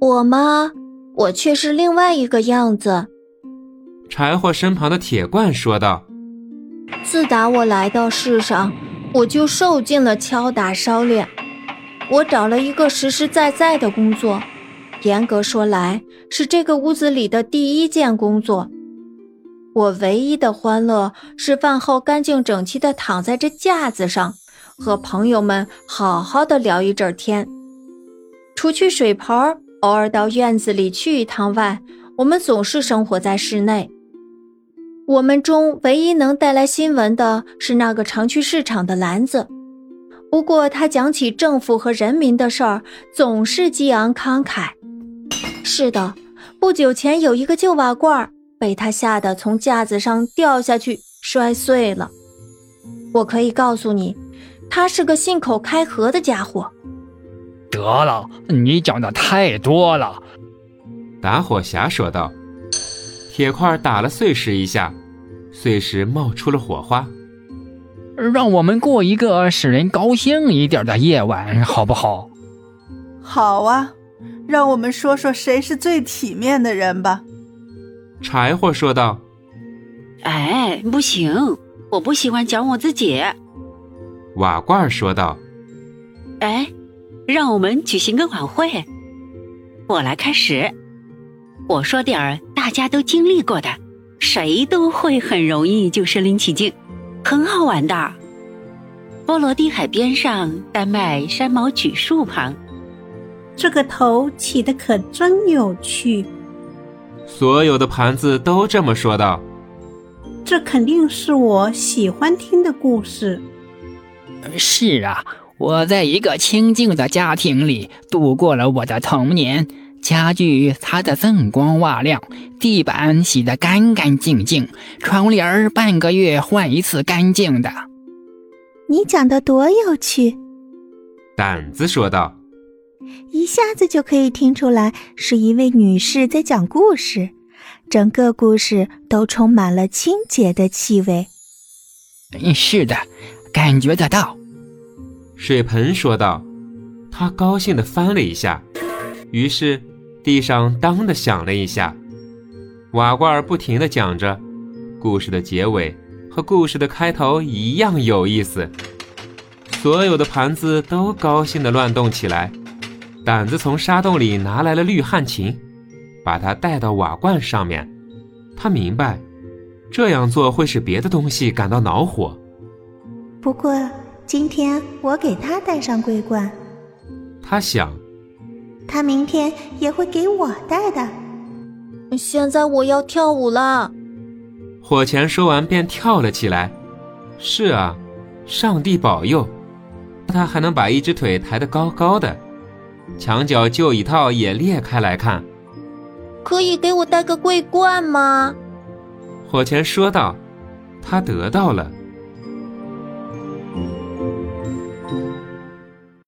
我吗？我却是另外一个样子。柴火身旁的铁罐说道：“自打我来到世上，我就受尽了敲打烧炼。我找了一个实实在在的工作，严格说来，是这个屋子里的第一件工作。我唯一的欢乐是饭后干净整齐地躺在这架子上，和朋友们好好的聊一阵天。除去水盆，偶尔到院子里去一趟外，我们总是生活在室内。”我们中唯一能带来新闻的是那个常去市场的篮子，不过他讲起政府和人民的事儿总是激昂慷慨。是的，不久前有一个旧瓦罐被他吓得从架子上掉下去摔碎了。我可以告诉你，他是个信口开河的家伙。得了，你讲的太多了。”打火匣说道。铁块打了碎石一下，碎石冒出了火花。让我们过一个使人高兴一点的夜晚，好不好？好啊，让我们说说谁是最体面的人吧。柴火说道。哎，不行，我不喜欢讲我自己。瓦罐说道。哎，让我们举行个晚会，我来开始。我说点儿大家都经历过的，谁都会很容易就身临其境，很好玩的。波罗的海边上，丹麦山毛榉树旁，这个头起的可真有趣。所有的盘子都这么说道。这肯定是我喜欢听的故事。是啊，我在一个清静的家庭里度过了我的童年。家具擦得锃光瓦亮，地板洗得干干净净，窗帘儿半个月换一次干净的。你讲的多有趣！胆子说道：“一下子就可以听出来是一位女士在讲故事，整个故事都充满了清洁的气味。”嗯，是的，感觉得到。水盆说道：“他高兴地翻了一下，于是。”地上当的响了一下，瓦罐儿不停地讲着，故事的结尾和故事的开头一样有意思。所有的盘子都高兴地乱动起来。胆子从沙洞里拿来了绿汗琴，把它带到瓦罐上面。他明白，这样做会使别的东西感到恼火。不过今天我给他戴上桂冠。他想。他明天也会给我戴的。现在我要跳舞了。火钳说完便跳了起来。是啊，上帝保佑，他还能把一只腿抬得高高的，墙角旧椅套也裂开来看。可以给我戴个桂冠吗？火钳说道。他得到了。